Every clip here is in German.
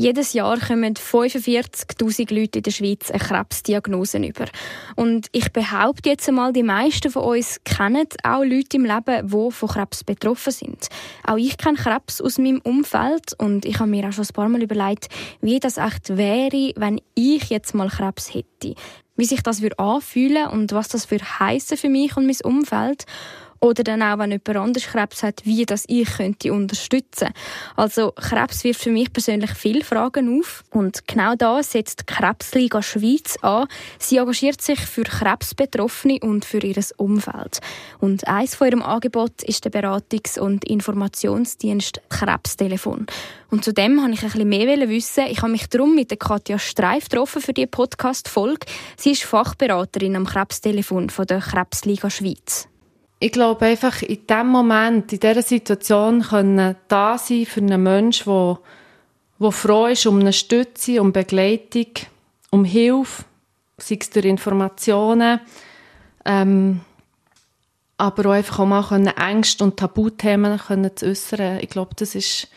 Jedes Jahr kommen 45.000 Leute in der Schweiz eine Krebsdiagnose über. Und ich behaupte jetzt einmal, die meisten von uns kennen auch Leute im Leben, die von Krebs betroffen sind. Auch ich kenne Krebs aus meinem Umfeld und ich habe mir auch schon ein paar Mal überlegt, wie das echt wäre, wenn ich jetzt mal Krebs hätte. Wie sich das anfühlen und was das für heißen für mich und mein Umfeld. Oder dann auch, wenn jemand anders Krebs hat, wie das ich könnte unterstützen. Also Krebs wirft für mich persönlich viele Fragen auf. Und genau da setzt Krebsliga Schweiz an. Sie engagiert sich für Krebsbetroffene und für ihr Umfeld. Und eines von ihrem Angebot ist der Beratungs- und Informationsdienst Krebstelefon. Und zudem habe ich ein bisschen mehr wissen. Ich habe mich darum mit Katja Streif getroffen für die Podcast-Folge. Sie ist Fachberaterin am Krebstelefon von der Krebsliga Schweiz ich glaube einfach in dem Moment, in dieser Situation können da sein für einen Menschen, der, der froh ist um eine Stütze, um Begleitung, um Hilfe, sei es durch Informationen, ähm, aber auch einfach auch mal können Ängste und Tabuthemen können zu äußern. Ich glaube, das ist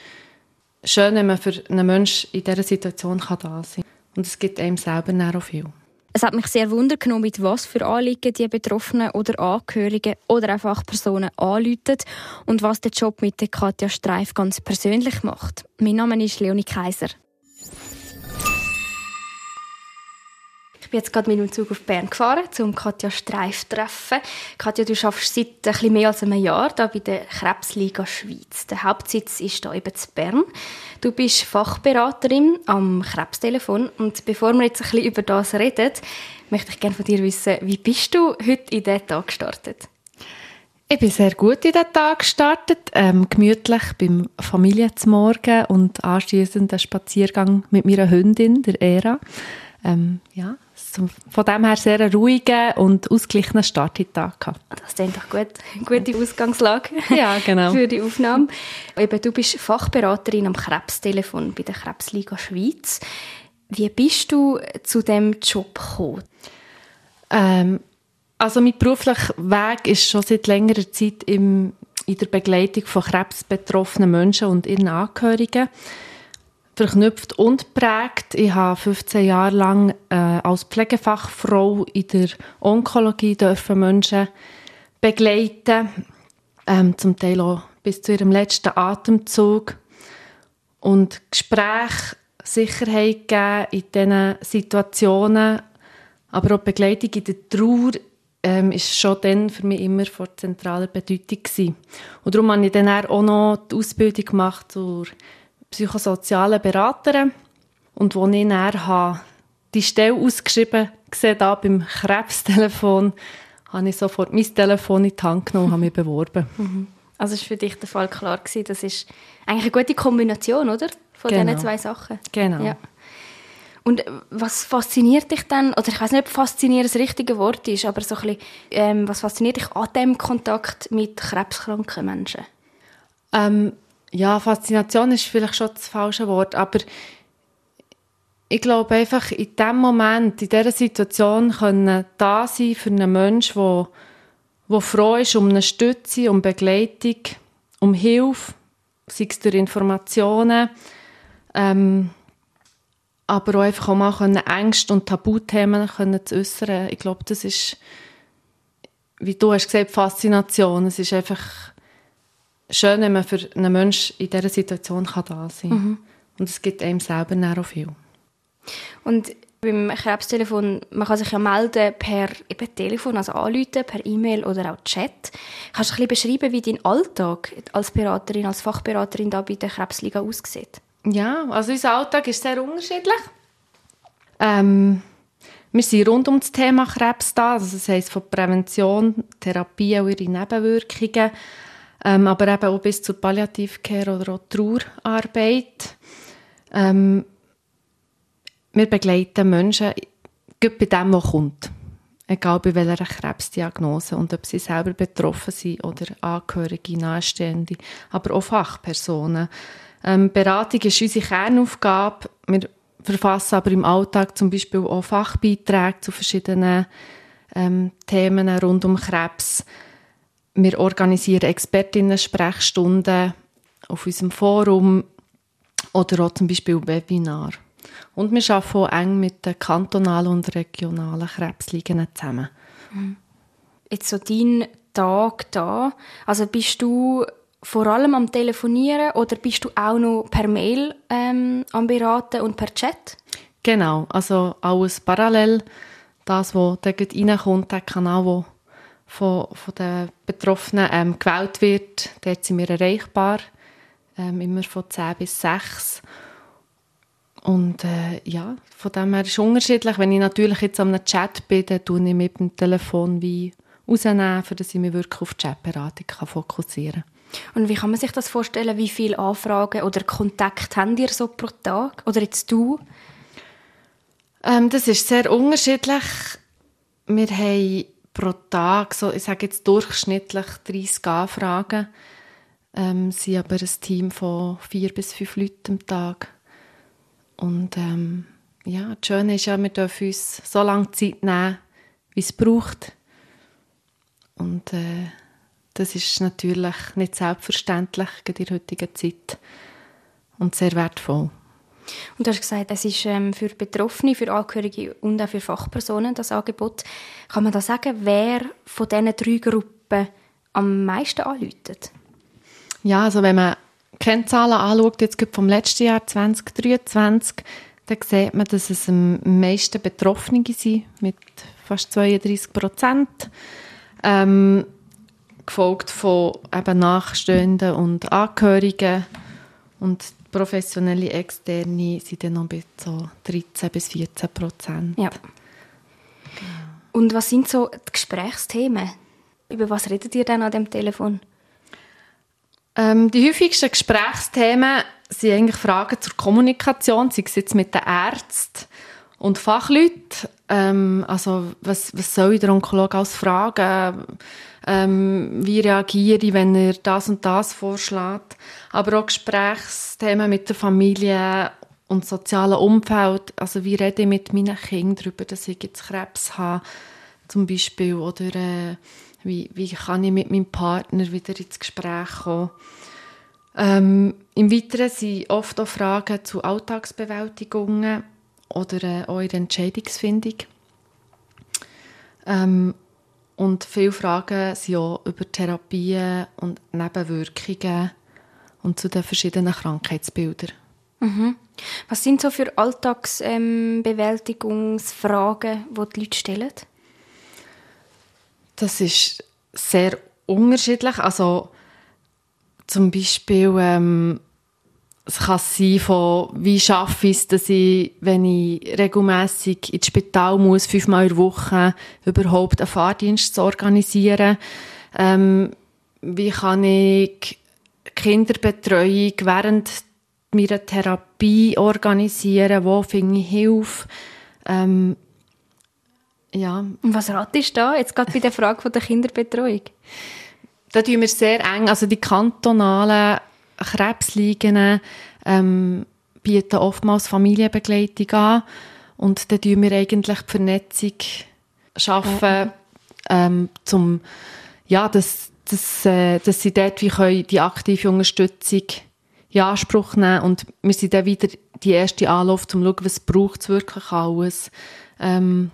schön, wenn man für einen Menschen in dieser Situation kann da sein kann. Und es gibt einem selber auch viel. Es hat mich sehr wundern genommen, mit was für Anliegen die Betroffenen oder Angehörigen oder einfach Personen anrufen und was der Job mit der Katja Streif ganz persönlich macht. Mein Name ist Leonie Kaiser. Bin jetzt gerade mit dem Zug auf Bern gefahren, um Katja Streif zu treffen. Katja, du arbeitest seit ein bisschen mehr als einem Jahr da bei der Krebsliga Schweiz. Der Hauptsitz ist hier eben zu Bern. Du bist Fachberaterin am Krebstelefon und bevor wir jetzt ein bisschen über das reden, möchte ich gerne von dir wissen, wie bist du heute in diesen Tag gestartet? Ich bin sehr gut in den Tag gestartet, ähm, gemütlich beim Familie zum Morgen und anschließend einen Spaziergang mit meiner Hündin, der Era. Ähm, ja, von dem her sehr einen ruhigen und ausgeglichenen Start in den Tag gehabt. Das ist doch gut. Gute Ausgangslage ja, genau. für die Aufnahme. Eben, du bist Fachberaterin am Krebstelefon bei der Krebsliga Schweiz. Wie bist du zu dem Job gekommen? Ähm, also mein beruflicher Weg ist schon seit längerer Zeit im, in der Begleitung von krebsbetroffenen Menschen und ihren Angehörigen verknüpft und prägt. Ich habe 15 Jahre lang äh, als Pflegefachfrau in der Onkologie dürfen Menschen begleiten, ähm, zum Teil auch bis zu ihrem letzten Atemzug und Gespräch, Sicherheit geben in diesen Situationen, aber auch Begleitung in der Trauer ähm, ist schon dann für mich immer von zentraler Bedeutung gewesen. Und darum habe ich dann auch noch die Ausbildung gemacht zur psychosozialen Beraterin und wo ich dann habe, die Stelle ausgeschrieben gesehen da beim Krebstelefon, habe ich sofort mein Telefon in die Hand genommen und habe mich beworben. Mhm. Also ist für dich der Fall klar gewesen, das ist eigentlich eine gute Kombination, oder? Von genau. diesen zwei Sachen. Genau. Ja. Und was fasziniert dich dann, oder ich weiß nicht, ob faszinieren das richtige Wort ist, aber so ein bisschen, ähm, was fasziniert dich an dem Kontakt mit krebskranken Menschen? Ähm, ja, Faszination ist vielleicht schon das falsche Wort, aber ich glaube einfach, in dem Moment, in dieser Situation können da sein für einen Menschen, der, der froh ist um eine Stütze, um Begleitung, um Hilfe, sei es durch Informationen, ähm, aber auch einfach auch mal können Ängste und Tabuthemen können zu äußern. Ich glaube, das ist, wie du hast gesagt, Faszination. Es ist einfach schön, wenn man für einen Menschen in dieser Situation kann da sein kann. Mhm. Und es gibt einem selber auch viel. Und beim Krebstelefon, man kann sich ja melden per eben Telefon, also anrufen, per E-Mail oder auch Chat. Kannst du ein bisschen beschreiben, wie dein Alltag als Beraterin, als Fachberaterin da bei der Krebsliga aussieht? Ja, also unser Alltag ist sehr unterschiedlich. Ähm, wir sind rund um das Thema Krebs da, also das heisst von Prävention, Therapie und ihre Nebenwirkungen ähm, aber eben auch bis zur Palliativcare oder auch Trauerarbeit. Ähm, wir begleiten Menschen bei dem, was kommt. Egal bei welcher Krebsdiagnose und ob sie selber betroffen sind oder Angehörige, Nahestehende, aber auch Fachpersonen. Ähm, Beratung ist unsere Kernaufgabe. Wir verfassen aber im Alltag zum Beispiel auch Fachbeiträge zu verschiedenen ähm, Themen rund um Krebs. Wir organisieren Expertinnen-Sprechstunden auf unserem Forum oder auch zum Beispiel Webinar. Und wir arbeiten auch eng mit den kantonalen und regionalen Krebsligen zusammen. Jetzt so dein Tag da, also bist du vor allem am Telefonieren oder bist du auch noch per Mail ähm, am Beraten und per Chat? Genau, also alles parallel. Das, was da reinkommt, der Kanal, der von, von den Betroffenen ähm, gewählt wird, dort sind wir erreichbar. Ähm, immer von 10 bis 6. Und äh, ja, von dem her ist es unterschiedlich. Wenn ich natürlich jetzt am Chat bin, dann tue ich mit dem Telefon wie rausnehmen, damit ich mich wirklich auf die Chatberatung fokussieren kann. Und wie kann man sich das vorstellen? Wie viele Anfragen oder Kontakte habt ihr so pro Tag? Oder jetzt du? Ähm, das ist sehr unterschiedlich. Wir haben pro Tag, so, ich sage jetzt durchschnittlich 30 Anfragen. Ähm, sind aber ein Team von vier bis fünf Leuten am Tag. Und ähm, ja, das Schöne ist ja, wir dürfen uns so lange Zeit nehmen, wie es braucht. Und äh, das ist natürlich nicht selbstverständlich in der heutigen Zeit und sehr wertvoll. Und du hast gesagt, es ist ähm, für Betroffene, für Angehörige und auch für Fachpersonen das Angebot. Kann man da sagen, wer von diesen drei Gruppen am meisten anläutet? Ja, also wenn man Kennzahlen anschaut, jetzt vom letzten Jahr 2023, dann sieht man, dass es am meisten Betroffene sind, mit fast 32 Prozent. Ähm, gefolgt von eben Nachstehenden und Angehörigen. Und professionelle Externe sind dann noch bei so 13 bis 14 Prozent. Ja. Und was sind so die Gesprächsthemen? Über was redet ihr dann an dem Telefon? Ähm, die häufigsten Gesprächsthemen sind eigentlich Fragen zur Kommunikation, sei es jetzt mit den Ärzten und Fachleuten. Ähm, also was, was soll der Onkologe als fragen? Ähm, wie reagiere ich, wenn er das und das vorschlägt? Aber auch Gesprächsthemen mit der Familie und sozialen Umfeld. Also wie rede ich mit meinen Kindern darüber, dass ich jetzt Krebs habe, zum Beispiel, oder äh, wie, wie kann ich mit meinem Partner wieder ins Gespräch kommen? Ähm, Im Weiteren sind oft auch Fragen zu Alltagsbewältigungen oder äh, auch in der Entscheidungsfindung. Ähm, und viele Fragen sind auch über Therapien und Nebenwirkungen und zu den verschiedenen Krankheitsbildern. Mhm. Was sind so für Alltagsbewältigungsfragen, ähm, die die Leute stellen? Das ist sehr unterschiedlich. Also zum Beispiel ähm, es kann sein von, wie schaffe ich es, dass ich, wenn ich regelmäßig ins Spital muss, fünfmal in der Woche, überhaupt einen Fahrdienst zu organisieren. Ähm, wie kann ich Kinderbetreuung während meiner Therapie organisieren? Wo finde ich Hilfe? Ähm, ja. Und was ratest du da, jetzt gerade bei der Frage der Kinderbetreuung? Da tun wir sehr eng, also die kantonalen Krebsliegen ähm, bieten oftmals Familienbegleitung an und dann tun wir eigentlich die Vernetzung schaffen, ähm, zum, ja, dass, dass, äh, dass sie dort wie können die aktive Unterstützung in Anspruch nehmen und wir sind dann wieder die erste Anlauf, um zu schauen, was es wirklich alles. Ähm,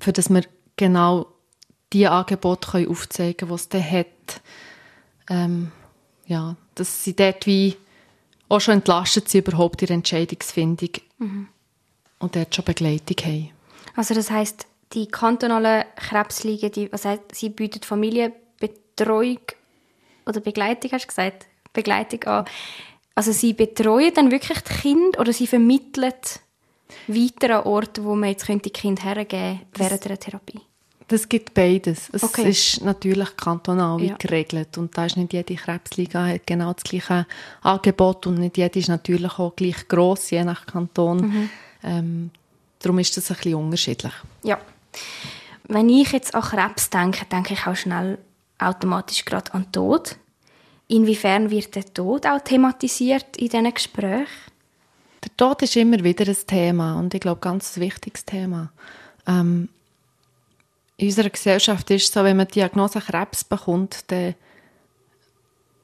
für dass wir genau die Angebote können aufzeigen können, die es dann hat. Ähm, ja, dass sie dort wie auch schon entlastet sind, überhaupt ihre Entscheidungsfindung mhm. und dort schon Begleitung haben. Also das heißt, die kantonalen Krebsligen, die, was heißt, sie bieten Familienbetreuung oder Begleitung, hast du gesagt? Begleitung an. Also sie betreuen dann wirklich die Kinder oder sie vermitteln weiter an Orte, wo man jetzt könnte die Kinder hergeben während der Therapie? Das gibt beides. Es okay. ist natürlich kantonal ja. geregelt und da ist nicht jede Krebsliga hat genau das gleiche Angebot und nicht jede ist natürlich auch gleich gross, je nach Kanton. Mhm. Ähm, darum ist das ein bisschen unterschiedlich. Ja. Wenn ich jetzt an Krebs denke, denke ich auch schnell automatisch gerade an Tod. Inwiefern wird der Tod auch thematisiert in diesen Gesprächen? Der Tod ist immer wieder ein Thema und ich glaube, ganz ein wichtiges Thema. Ähm, in unserer Gesellschaft ist es so, wenn man die Diagnose Krebs bekommt, dann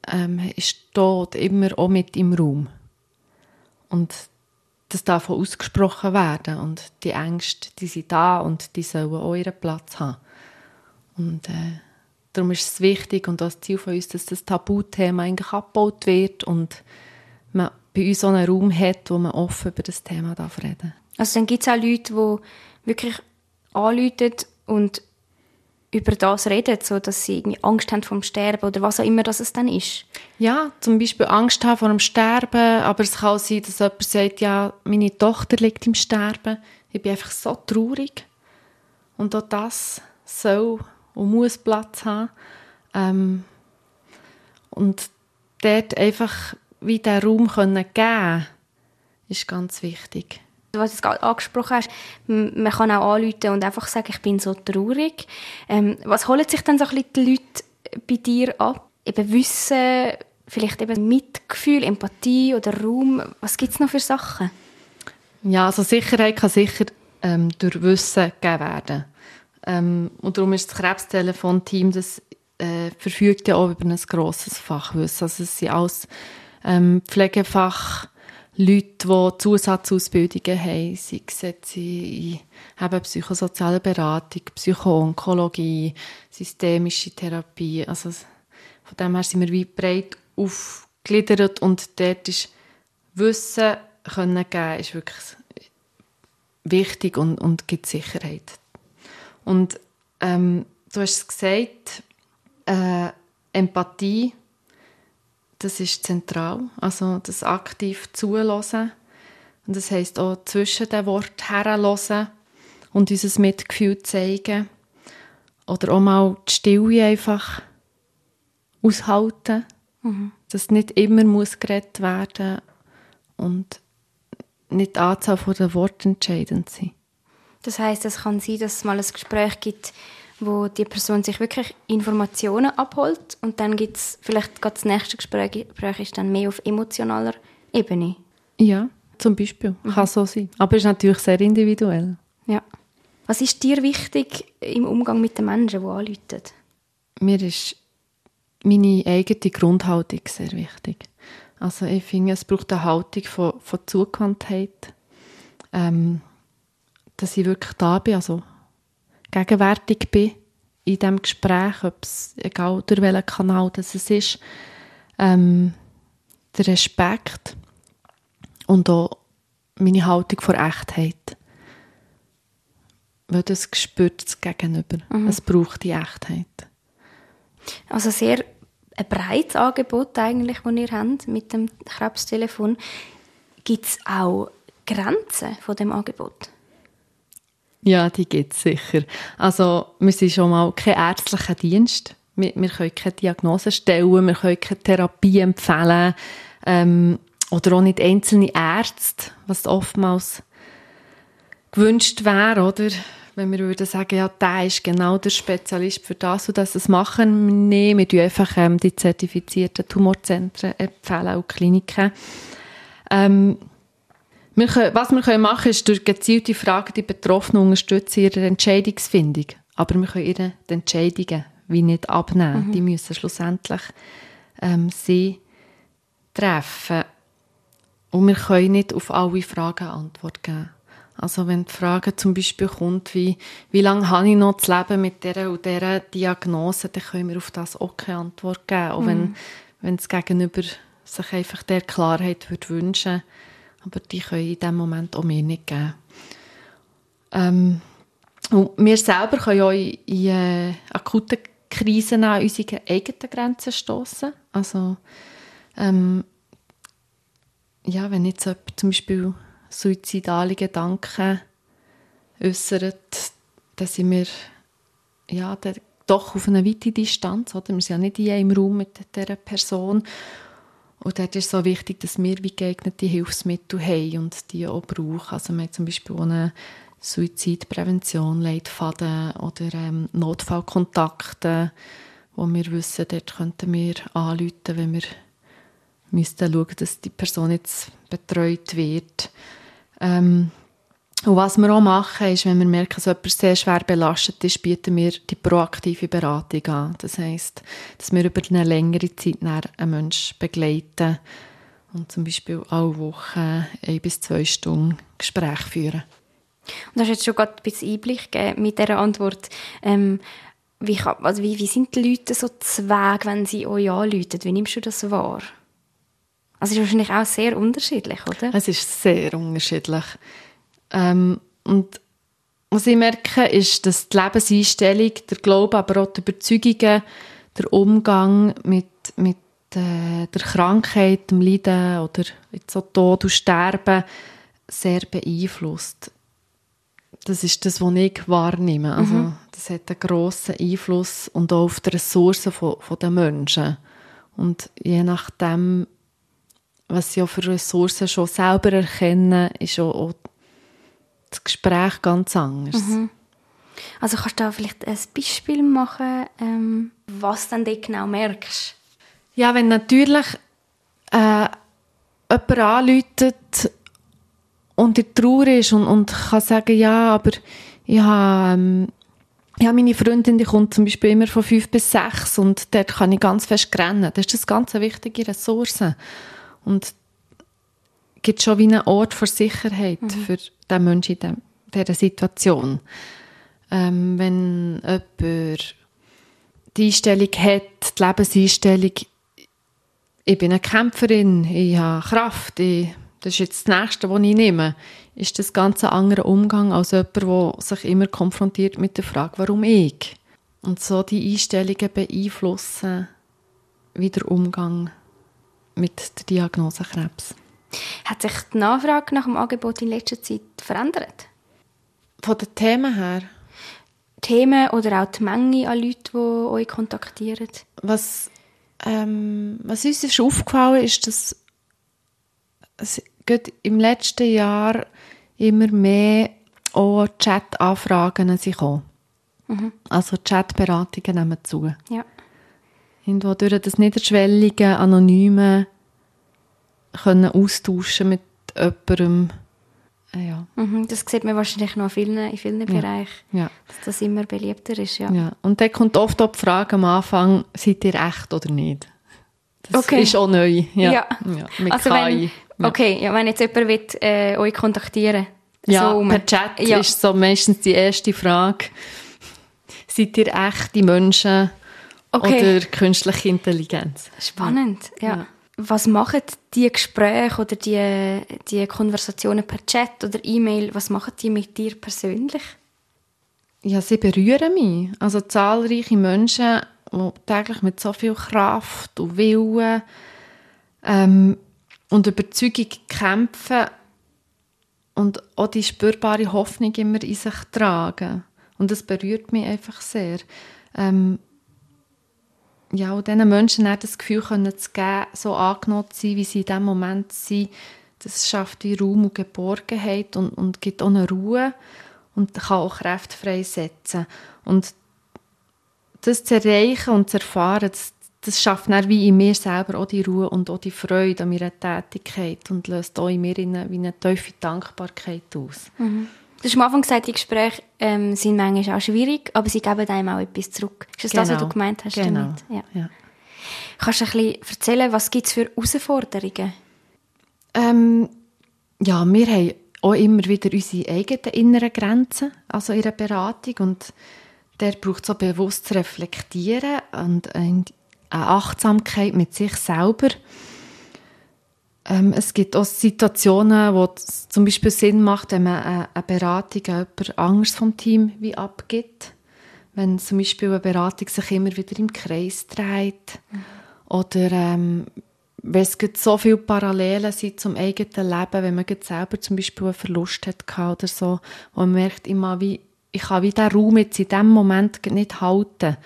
ähm, ist Tod immer auch mit im Raum. Und das darf auch ausgesprochen werden. Und die Ängste, die sind da und die sollen auch ihren Platz haben. Und äh, darum ist es wichtig und das Ziel von uns, dass das Tabuthema eigentlich abgebaut wird und man bei uns so einen Raum hat, wo man offen über das Thema darf reden Also dann gibt es auch Leute, die wirklich anrufen und über das reden, so dass sie irgendwie Angst haben vom Sterben oder was auch immer das es dann ist. Ja, zum Beispiel Angst haben vor dem Sterben, aber es kann auch sein, dass jemand sagt, ja, meine Tochter liegt im Sterben, ich bin einfach so traurig und auch das soll und muss Platz haben. Ähm, und dort einfach wie den Raum können geben ist ganz wichtig. Was du gerade angesprochen hast, man kann auch anrufen und einfach sagen, ich bin so traurig. Ähm, was holen sich dann so ein bisschen die Leute bei dir ab? Eben Wissen, vielleicht eben Mitgefühl, Empathie oder Raum. Was gibt es noch für Sachen? Ja, also Sicherheit kann sicher ähm, durch Wissen gegeben werden. Ähm, und darum ist das Krebstelefon-Team, das äh, verfügt ja auch über ein grosses Fachwissen. Also es sind alles ähm, Pflegefach Leute, die Zusatzausbildungen haben, sei es jetzt in eben psychosoziale Beratung, Psychoonkologie, systemische Therapie. Also von dem her sind wir wie breit aufgegliedert und dort ist Wissen können geben, ist wirklich wichtig und, und gibt Sicherheit. Und ähm, du hast es gesagt, äh, Empathie das ist zentral. Also das aktiv zulassen. Und das heißt auch zwischen den Worten herlassen und unser Mitgefühl zeigen. Oder auch mal die Stille einfach aushalten. Mhm. Dass nicht immer muss geredet werden und nicht die Anzahl der Worte entscheidend sind. Das heißt, es kann sein, dass es mal ein Gespräch gibt, wo die Person sich wirklich Informationen abholt und dann gibt es vielleicht das nächste Gespräch, Gespräch ist dann mehr auf emotionaler Ebene. Ja, zum Beispiel. Mhm. Kann so sein. Aber es ist natürlich sehr individuell. Ja. Was ist dir wichtig im Umgang mit den Menschen, die anrufen? Mir ist meine eigene Grundhaltung sehr wichtig. Also ich finde, es braucht eine Haltung von, von Zugewandtheit. Ähm, dass ich wirklich da bin, also gegenwärtig bin in diesem Gespräch, ob es, egal durch welchen Kanal das es ist, ähm, der Respekt und auch meine Haltung vor Echtheit. Weil das spürt es gegenüber. Mhm. Es braucht die Echtheit. Also sehr ein breites Angebot eigentlich, das ihr habt mit dem Krebstelefon. Gibt es auch Grenzen von dem Angebot? Ja, die gibt es sicher. Also, wir sind schon mal kein ärztlicher Dienst. Wir, wir können keine Diagnose stellen, wir können keine Therapie empfehlen ähm, oder auch nicht einzelne Ärzte, was oftmals gewünscht wäre, oder? Wenn wir würden sagen, ja, der ist genau der Spezialist für das und das, das machen wir nicht. Wir einfach ähm, die zertifizierten Tumorzentren empfehlen und Kliniken. Ähm, wir können, was wir können machen ist durch gezielte Fragen die Betroffenen unterstützen ihre Entscheidungsfindung. Aber wir können ihre Entscheidungen wie nicht abnehmen. Mhm. Die müssen schlussendlich ähm, sie treffen. Und wir können nicht auf alle Fragen Antwort geben. Also wenn die Frage zum Beispiel kommt, wie, wie lange habe ich noch zu leben mit dieser und dieser Diagnose, dann können wir auf das auch keine Antwort geben. Auch mhm. wenn, wenn das Gegenüber sich einfach der Klarheit würde wünschen würde aber die können in diesem Moment auch mir nicht geben. Ähm, und wir selber können auch in, äh, akuten Krisen an unsere eigenen Grenzen stoßen. Also, ähm, ja, wenn jetzt jemand zum Beispiel suizidale Gedanken äußert, dann sind wir ja, doch auf einer weiten Distanz. Oder? Wir sind ja nicht in einem Raum mit dieser Person. Und dort ist es so wichtig, dass wir wie geeignete Hilfsmittel haben und die auch brauchen. Also wir haben zum Beispiel auch eine Suizidprävention, Leitfaden oder ähm, Notfallkontakte, wo wir wissen, dort könnten wir anrufen, wenn wir müssten schauen, dass die Person jetzt betreut wird. Ähm, und was wir auch machen, ist, wenn wir merken, dass jemand sehr schwer belastet ist, bieten wir die proaktive Beratung an. Das heisst, dass wir über eine längere Zeit einen Menschen begleiten und zum Beispiel alle Wochen ein bis zwei Stunden Gespräch führen. Und du hast jetzt schon gerade ein bisschen Einblick gegeben mit dieser Antwort. Ähm, wie, kann, also wie, wie sind die Leute so zu Weg, wenn sie euch anrufen? Wie nimmst du das wahr? Also es ist wahrscheinlich auch sehr unterschiedlich, oder? Es ist sehr unterschiedlich. Ähm, und was ich merke, ist, dass die Lebenseinstellung, der Glaube, aber auch die Überzeugungen, der Umgang mit, mit äh, der Krankheit, dem Leiden oder jetzt so Tod und Sterben sehr beeinflusst. Das ist das, was ich wahrnehme. Also, mhm. Das hat einen grossen Einfluss und auch auf die Ressourcen von, von den Menschen. Und je nachdem, was sie auch für Ressourcen schon selber erkennen, ist auch, auch das Gespräch ganz anders. Mhm. Also kannst du da vielleicht ein Beispiel machen, ähm, was du dann genau merkst? Ja, wenn natürlich äh, jemand anläutet und in Trauer ist und, und kann sagen, ja, aber ich habe, ähm, ja, meine Freundin, die kommt zum Beispiel immer von fünf bis sechs und dort kann ich ganz fest rennen. Das ist das ganz wichtige Ressource. Und gibt schon wie einen Ort für Sicherheit mhm. für den Menschen in dieser Situation. Ähm, wenn jemand die Einstellung hat, die Lebenseinstellung, ich bin eine Kämpferin, ich habe Kraft, ich, das ist jetzt das Nächste, was ich nehme, ist das ganz ein anderer Umgang als jemand, der sich immer konfrontiert mit der Frage, warum ich? Und so die Einstellungen beeinflussen wie der Umgang mit der Diagnose Krebs. Hat sich die Nachfrage nach dem Angebot in letzter Zeit verändert? Von den Themen her? Themen oder auch die Menge an Leuten, die euch kontaktieren? Was, ähm, was uns ist aufgefallen ist, dass es im letzten Jahr immer mehr auch Chat-Anfragen kommen. Mhm. Also Chat-Beratungen nehmen zu. Ja. Irgendwo durch das niederschwellige, anonyme können austauschen mit jemandem. Äh, ja. Mhm, das sieht man wahrscheinlich noch in vielen, in vielen ja. Bereichen, ja. dass das immer beliebter ist. Ja. ja. Und dann kommt oft auch die Frage am Anfang, seid ihr echt oder nicht? Das okay. ist auch neu. Ja. ja. mit also wenn, okay, ja, wenn jetzt jemand will, äh, euch kontaktieren ja, so per Chat ist so meistens die erste Frage. Seid ihr echte Menschen okay. oder künstliche Intelligenz? Spannend, ja was machen die Gespräche oder die, die Konversationen per Chat oder E-Mail, was machen die mit dir persönlich? Ja, sie berühren mich. Also zahlreiche Menschen, die täglich mit so viel Kraft und Willen ähm, und Überzeugung kämpfen und auch die spürbare Hoffnung immer in sich tragen. Und das berührt mich einfach sehr. Ähm, ja, und diesen Menschen auch das Gefühl können zu geben, so angenommen zu sein, wie sie in diesem Moment sind, das schafft wie Raum und Geborgenheit und, und gibt auch eine Ruhe und kann auch Kräfte freisetzen. Und das zu erreichen und zu erfahren, das, das schafft dann wie in mir selber auch die Ruhe und auch die Freude an meiner Tätigkeit und löst auch in mir eine, wie eine tiefe Dankbarkeit aus. Mhm. Du hast am Anfang gesagt, die Gespräche ähm, sind manchmal auch schwierig, aber sie geben einem auch etwas zurück. Ist das genau. das, was du genau. gemeint hast genau. damit? Ja. ja. Kannst du ein bisschen erzählen, was gibt es für Herausforderungen? Ähm, ja, wir haben auch immer wieder unsere eigenen inneren Grenzen, also in der Beratung und der braucht so bewusst zu reflektieren und eine Achtsamkeit mit sich selber ähm, es gibt auch Situationen, wo es zum Beispiel Sinn macht, wenn man eine, eine Beratung an jemand anderes vom Team wie abgibt. Wenn zum Beispiel eine Beratung sich immer wieder im Kreis dreht. Mhm. Oder ähm, wenn es so viele Parallelen sind zum eigenen Leben, wenn man selber zum Beispiel einen Verlust hat oder so, wo man merkt, immer wie, ich kann wie diesen Raum jetzt in diesem Moment nicht halten,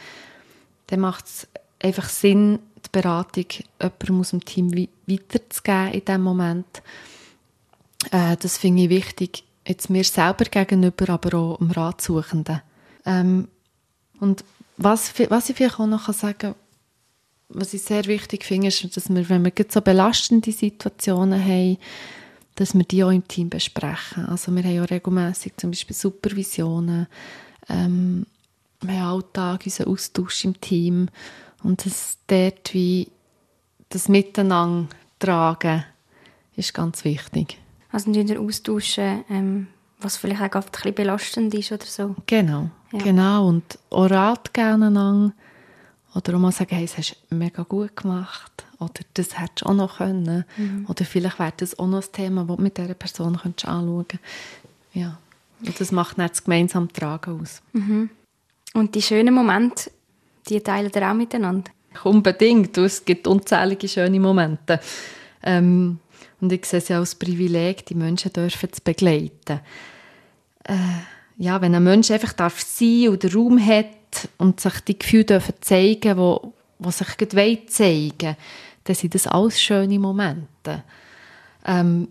dann macht es einfach Sinn, Beratung jemandem aus dem Team weiterzugeben in diesem Moment. Äh, das finde ich wichtig, jetzt mir selber gegenüber, aber auch dem Ratsuchenden. Ähm, und was, was ich vielleicht auch noch sagen kann, was ich sehr wichtig finde, ist, dass wir, wenn wir so belastende Situationen haben, dass wir die auch im Team besprechen. Also wir haben ja regelmäßig zum Beispiel Supervisionen, ähm, wir haben Alltag unseren Austausch im Team und das dort wie das Miteinander tragen ist ganz wichtig. Also nicht austauschen, ähm, was vielleicht auch ein bisschen belastend ist oder so. Genau, ja. genau. Und auch Rat geben. Oder auch mal sagen, hey, das hast du mega gut gemacht. Oder das hättest du auch noch können. Mhm. Oder vielleicht wäre das auch noch ein Thema, das du mit dieser Person könntest anschauen könntest. Ja. Und das macht dann das gemeinsame Tragen aus. Mhm. Und die schönen Momente, die teilen ihr auch miteinander? Unbedingt. Es gibt unzählige schöne Momente. Ähm, und ich sehe es ja als Privileg, die Menschen dürfen zu begleiten. Äh, ja, wenn ein Mensch einfach darf sein und Raum hat und sich die Gefühle dürfen zeigen, wo, wo sich gerade zeigen dann sind das alles schöne Momente. Ähm,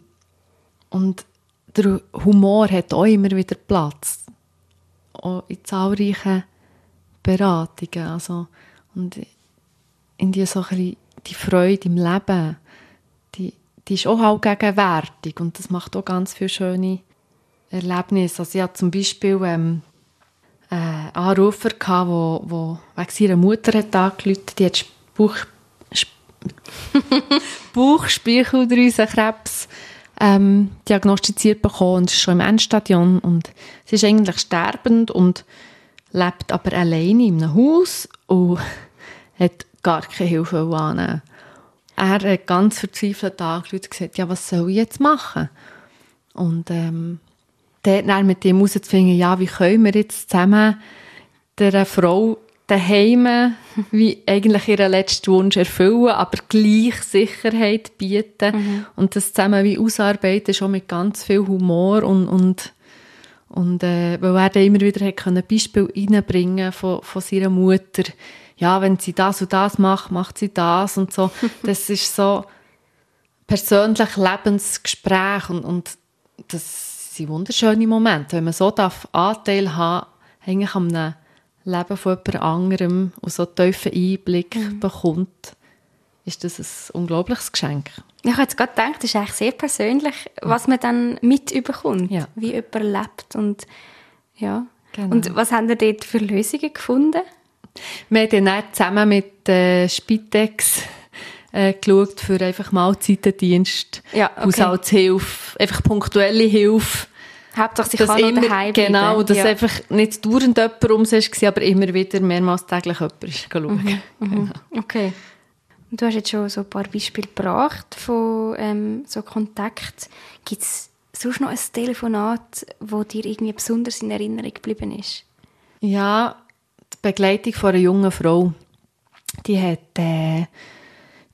und der Humor hat auch immer wieder Platz. Auch in zahlreichen Beratungen. Also, und in die, so die Freude im Leben, die, die ist auch halt gegenwärtig und das macht auch ganz viele schöne Erlebnisse. Also ich hatte zum Beispiel ähm, äh, Anrufer, gehabt, wo, wo wegen ihrer Mutter hat angerufen, die hat Bauch, Bauchspeicheldrüsenkrebs ähm, diagnostiziert bekommen und ist schon im Endstadion und sie ist eigentlich sterbend und lebt aber alleine in einem Haus und hat gar keine Hilfe annehmen. Er hat ganz verzweifelt angeschaut und gesagt, ja, was soll ich jetzt machen? Und ähm, dann mit ihm herauszufinden, ja, wie können wir jetzt zusammen der Frau daheim wie eigentlich ihren letzten Wunsch erfüllen, aber gleich Sicherheit bieten mhm. und das zusammen wie ausarbeiten, schon mit ganz viel Humor und, und, und äh, weil er dann immer wieder hat können Beispiel reinbringen von, von seiner Mutter, ja, wenn sie das und das macht, macht sie das und so. Das ist so persönlich Lebensgespräch und, und das sind wunderschöne Momente, wenn man so darf Anteil haben, eigentlich an einem Leben von jemand anderem und so einen tiefen Einblick mhm. bekommt, ist das ein unglaubliches Geschenk. Ich habe jetzt gerade gedacht, das ist eigentlich sehr persönlich, was man dann mitbekommt, ja. wie jemand lebt und ja. Genau. Und was haben ihr dort für Lösungen gefunden? Wir haben dann zusammen mit äh, Spitex äh, geschaut für einfach Mahlzeitendienst, ja, okay. Haushaltshilfe, einfach punktuelle Hilfe Hauptsache, sie kann immer, daheim Genau, dass ja. einfach nicht dauernd jemand um sich war, aber immer wieder mehrmals täglich jemand ist schauen. Mhm. Mhm. Genau. Okay. Du hast jetzt schon so ein paar Beispiele gebracht von ähm, so Kontakt. Gibt es sonst noch ein Telefonat, wo dir irgendwie besonders in Erinnerung geblieben ist? Ja, die Begleitung von einer jungen Frau. Die hat äh,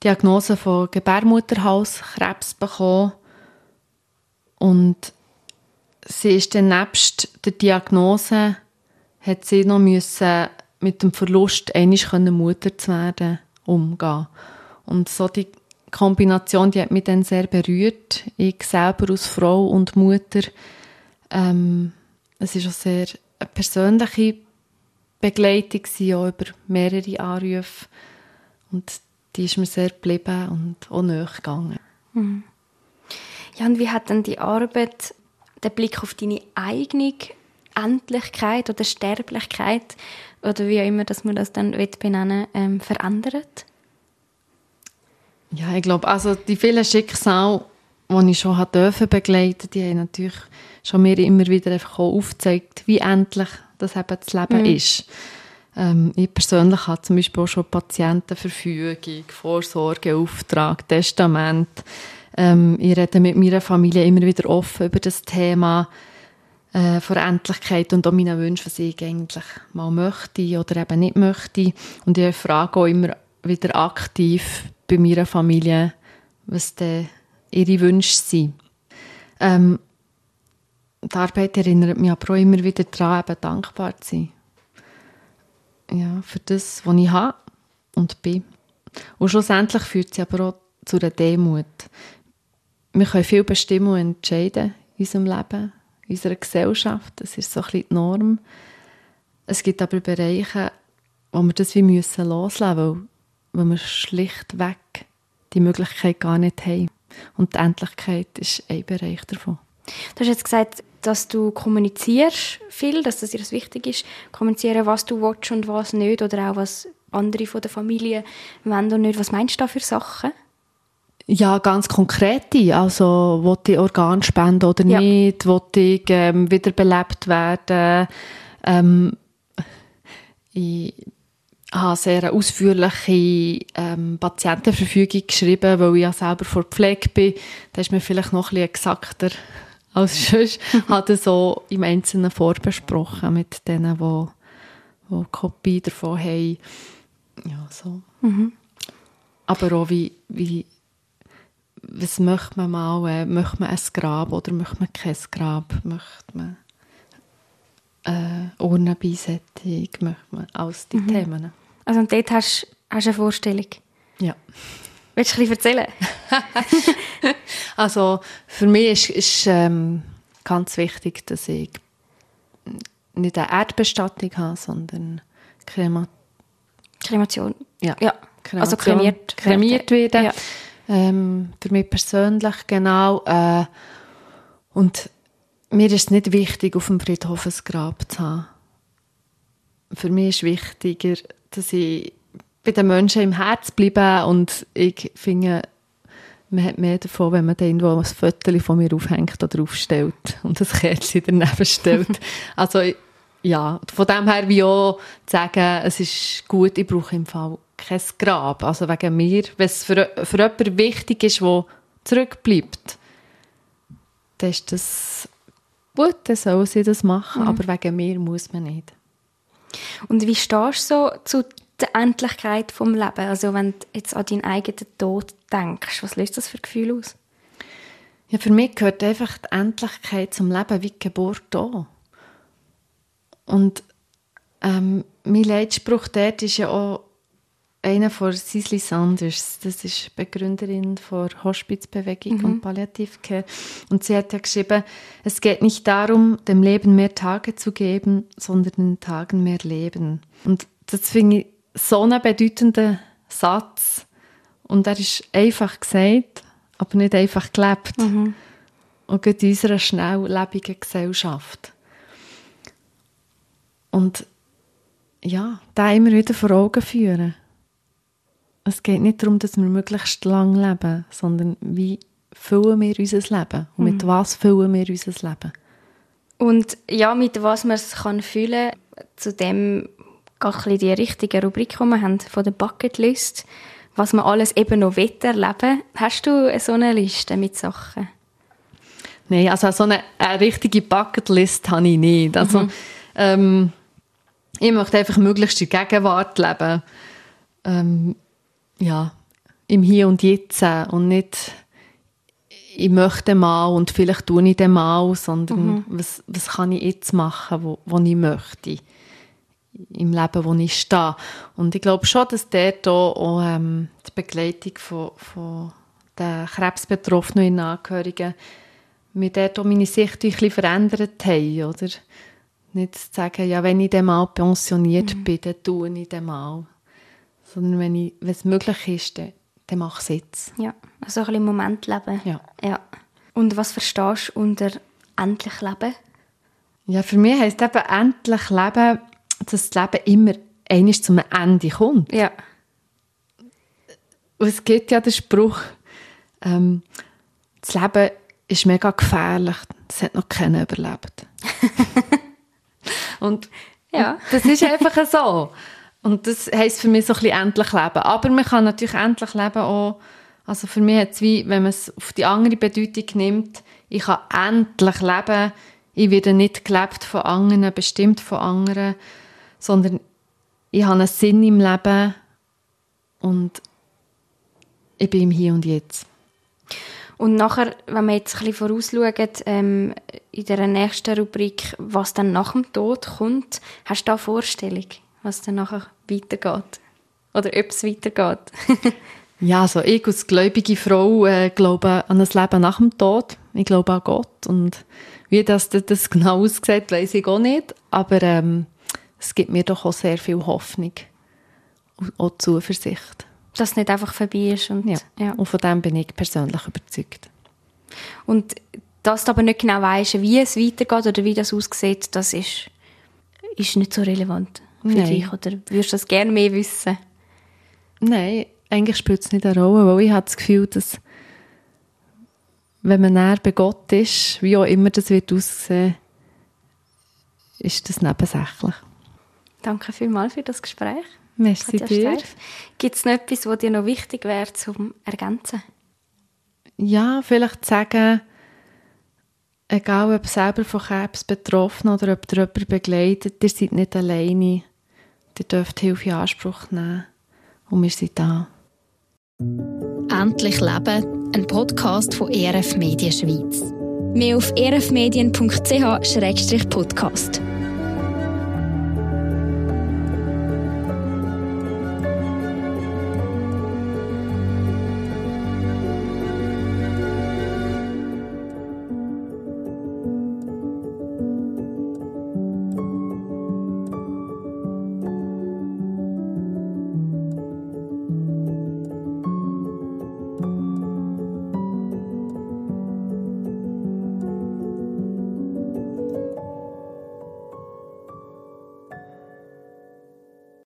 Diagnose von Gebärmutterhalskrebs bekommen und sie ist dann nebst der Diagnose, hat sie noch müssen mit dem Verlust einisch Mutter zu werden umgehen. Und so die Kombination, die hat mich dann sehr berührt. Ich selber als Frau und Mutter. Ähm, es ist auch sehr eine persönliche Begleitung auch über mehrere Anrufe. Und die ist mir sehr geblieben und auch nahe gegangen. Mhm. Ja, und wie hat denn die Arbeit den Blick auf deine eigene Endlichkeit oder Sterblichkeit oder wie auch immer, dass man das dann benennen ähm, verändert? Ja, ich glaube, also die vielen Schicksale, die ich schon dürfen begleiten, die haben natürlich schon mir immer wieder einfach aufgezeigt, wie endlich das eben das Leben mhm. ist. Ähm, ich persönlich habe zum Beispiel auch schon Patientenverfügung, Vorsorgeauftrag, Testament, ähm, ich rede mit meiner Familie immer wieder offen über das Thema äh, von Endlichkeit und auch meine Wünsche, was ich eigentlich mal möchte oder eben nicht möchte. Und ich frage auch immer wieder aktiv bei meiner Familie, was denn ihre Wünsche sind. Ähm, die Arbeit erinnert mich aber auch immer wieder daran, eben dankbar zu sein. Ja, für das, was ich habe und bin. Und schlussendlich führt sie aber auch zu einer Demut. Wir können viel bestimmen und entscheiden in unserem Leben, in unserer Gesellschaft. Das ist so ein bisschen die Norm. Es gibt aber Bereiche, wo wir das wie müssen loslassen, weil, weil wir schlichtweg die Möglichkeit gar nicht haben. Und die Endlichkeit ist ein Bereich davon. Du hast jetzt gesagt, dass du kommunizierst viel, dass das dir wichtig ist, kommunizieren, was du willst und was nicht, oder auch was andere von der Familie wollen und nicht. Was meinst du da für Sachen? Ja, ganz konkrete. Also, will ich Organ spenden oder ja. nicht? Will ich ähm, wiederbelebt werden? Ähm, ich habe sehr ausführliche ähm, Patientenverfügung geschrieben, weil ich ja selber vor Pflege bin. Da ist mir vielleicht noch ein bisschen exakter als sonst. habe so im Einzelnen vorbesprochen mit denen, die, die Kopie davon haben. Ja, so. Mhm. Aber auch wie, wie was möchte man mal, äh, möchte man ein Grab oder möchte man kein Grab, möchte man äh, Urnenbeisetzung, möchte man, alles die mhm. Themen. Also und dort hast, hast du eine Vorstellung? Ja. Willst du ein bisschen erzählen? also für mich ist, ist ähm, ganz wichtig, dass ich nicht eine Erdbestattung habe, sondern Krema Kremation. Ja. ja. Kremation, also kremiert, kremiert werden. Ja. Ähm, für mich persönlich genau. Äh, und mir ist es nicht wichtig, auf dem Friedhof ein Grab zu haben. Für mich ist wichtiger, dass ich bei den Menschen im Herz bleibe und ich finde, man hat mehr davon, wenn man da irgendwo ein Foto von mir aufhängt oder aufstellt und ein Kerzchen daneben stellt. also ja, von dem her wie auch zu sagen, es ist gut, ich brauche im Fall kein Grab. Also wegen mir, wenn es für, für jemanden wichtig ist, der zurückbleibt, dann ist das gut, dann soll sie das machen, mhm. aber wegen mir muss man nicht. Und wie stehst du so zu der Endlichkeit vom Leben? Also wenn du jetzt an deinen eigenen Tod denkst, was löst das für Gefühle aus? Ja, für mich gehört einfach die Endlichkeit zum Leben wie die Geburt an. Und ähm, mein Leitspruch dort ist ja auch einer von Cicely Sanders. Das ist Begründerin der Hospizbewegung mhm. und Palliativcare. Und sie hat ja geschrieben, es geht nicht darum, dem Leben mehr Tage zu geben, sondern den Tagen mehr Leben. Und das finde ich so einen bedeutenden Satz. Und er ist einfach gesagt, aber nicht einfach gelebt. Mhm. Und in unserer schnelllebigen Gesellschaft. Und ja, da immer wieder vor Augen führen. Es geht nicht darum, dass wir möglichst lang leben, sondern wie füllen wir unser Leben und mit mhm. was füllen wir unser Leben. Und ja, mit was man es kann füllen, zu dem geht die richtige Rubrik, die wir haben, von der Bucketlist, was man alles eben noch erleben Hast du so eine Liste mit Sachen? Nein, also so eine, eine richtige Bucketlist habe ich nicht. Also, mhm. ähm, ich möchte einfach möglichst in der Gegenwart leben. Ähm, ja, im Hier und Jetzt und nicht ich möchte mal und vielleicht tue ich den mal, sondern mhm. was, was kann ich jetzt machen, wo, wo ich möchte im Leben, wo ich stehe. Und ich glaube schon, dass dort auch, auch ähm, die Begleitung von, von den krebsbetroffenen Angehörigen mir dort auch meine Sicht ein bisschen verändert haben, oder? Nicht zu sagen, ja, wenn ich dann mal pensioniert mhm. bin, dann tue ich den mal. Sondern wenn, ich, wenn es möglich ist, dann, dann mache ich es jetzt. Ja, also ein bisschen im Moment leben. Ja. ja. Und was verstehst du unter endlich leben? Ja, für mich heisst eben endlich leben, dass das Leben immer eines zum Ende kommt. Ja. Und es gibt ja den Spruch, ähm, das Leben ist mega gefährlich, das hat noch keiner überlebt. Und ja. das ist einfach so. Und das heisst für mich so ein bisschen endlich leben. Aber man kann natürlich endlich leben auch, also für mich hat es wie, wenn man es auf die andere Bedeutung nimmt, ich kann endlich leben, ich werde nicht gelebt von anderen, bestimmt von anderen, sondern ich habe einen Sinn im Leben und ich bin im Hier und Jetzt. Und nachher, wenn wir jetzt ein bisschen vorausschauen, ähm, in der nächsten Rubrik, was dann nach dem Tod kommt, hast du da eine Vorstellung, was dann nachher weitergeht? oder ob es weitergeht. ja, also ich als gläubige Frau äh, glaube an ein Leben nach dem Tod. Ich glaube an Gott und wie das, das genau aussieht, weiß ich auch nicht. Aber ähm, es gibt mir doch auch sehr viel Hoffnung und auch Zuversicht. Dass es nicht einfach vorbei ist. Und, ja. ja. und von dem bin ich persönlich überzeugt. Und dass du aber nicht genau weißt, wie es weitergeht oder wie das aussieht, das ist, ist nicht so relevant für Nein. dich. Oder würdest du das gerne mehr wissen? Nein, eigentlich spielt es nicht eine Rolle, weil ich habe das Gefühl, dass wenn man näher bei Gott ist, wie auch immer das wird aussehen, ist das nebensächlich. Danke vielmals für das Gespräch. Merci dir. Gibt es noch etwas, was dir noch wichtig wäre zum Ergänzen? Ja, vielleicht sagen, egal ob selber von Krebs betroffen oder ob ihr jemanden begleitet, ihr seid nicht alleine. Ihr dürft Hilfe in Anspruch nehmen. Und wir sind da. Endlich Leben, ein Podcast von ERF Medien Schweiz. Mehr auf erfmedien.ch-podcast.